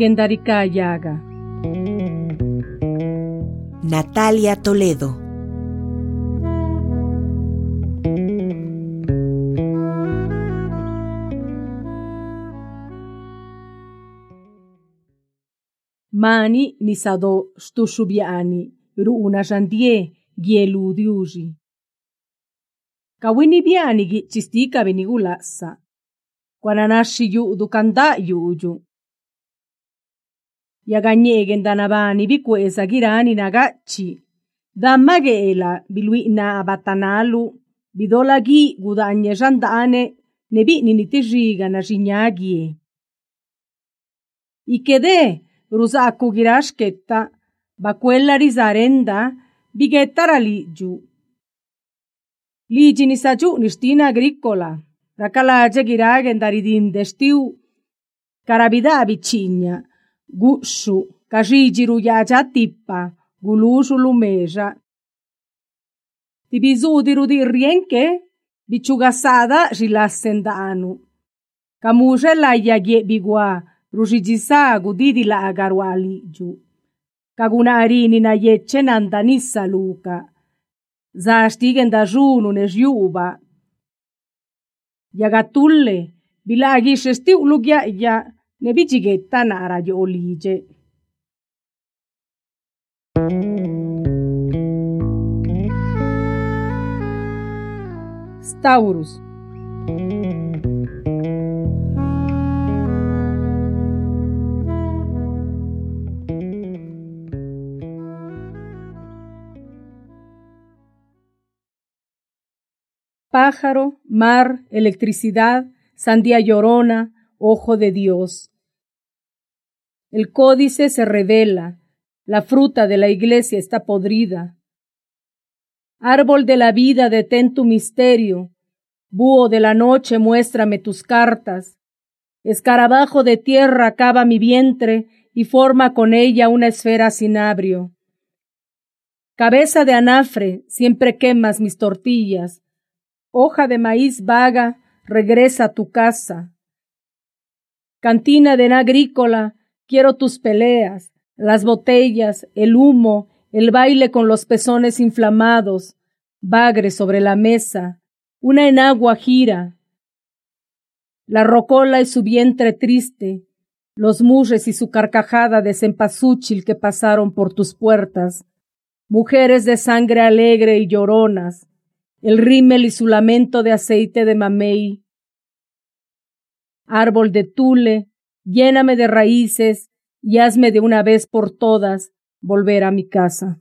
Gendarika Yaga. Natalia Toledo. Mani nisado shtushubiani ruuna jandie gielu diuji. Kawini biani gi chistika benigulasa. Kwananashi yu dukanda yaganyeege ndana baani bikwesagiraaninaga chi damma geela biluina abatanaalu bidolagi gudaanyesha ndaane nebi'ninitixiigana xinyaagiye ikede rusaakugira ashketa bakuela ri sarenda bigettara liju. Liji ni sa ju'ni stina agricola ra kalaaje giraage nda ridinde Gushu. Kajijiru yaja tippa. Gulusu lumeja. Tibizudiru di rienke. Bichugasada rilassendanu. Kamuje la yagie bigua. Rujijisa gudidi la agarwaliju. Kaguna arini na yeche nandanisa luka. Zastigen da junu ne juba. Yagatulle, bilagi shesti ulugya ya ne bijigetta nara yo olije. Staurus. pájaro, mar, electricidad, sandía llorona, ojo de Dios. El códice se revela, la fruta de la iglesia está podrida. Árbol de la vida, detén tu misterio. Búho de la noche, muéstrame tus cartas. Escarabajo de tierra acaba mi vientre y forma con ella una esfera sin abrio. Cabeza de anafre, siempre quemas mis tortillas Hoja de maíz vaga, regresa a tu casa. Cantina de agrícola, quiero tus peleas, las botellas, el humo, el baile con los pezones inflamados, bagre sobre la mesa, una enagua gira. La rocola y su vientre triste, los murres y su carcajada de cempasúchil que pasaron por tus puertas, mujeres de sangre alegre y lloronas, el rímel y su lamento de aceite de mamey. Árbol de tule, lléname de raíces y hazme de una vez por todas volver a mi casa.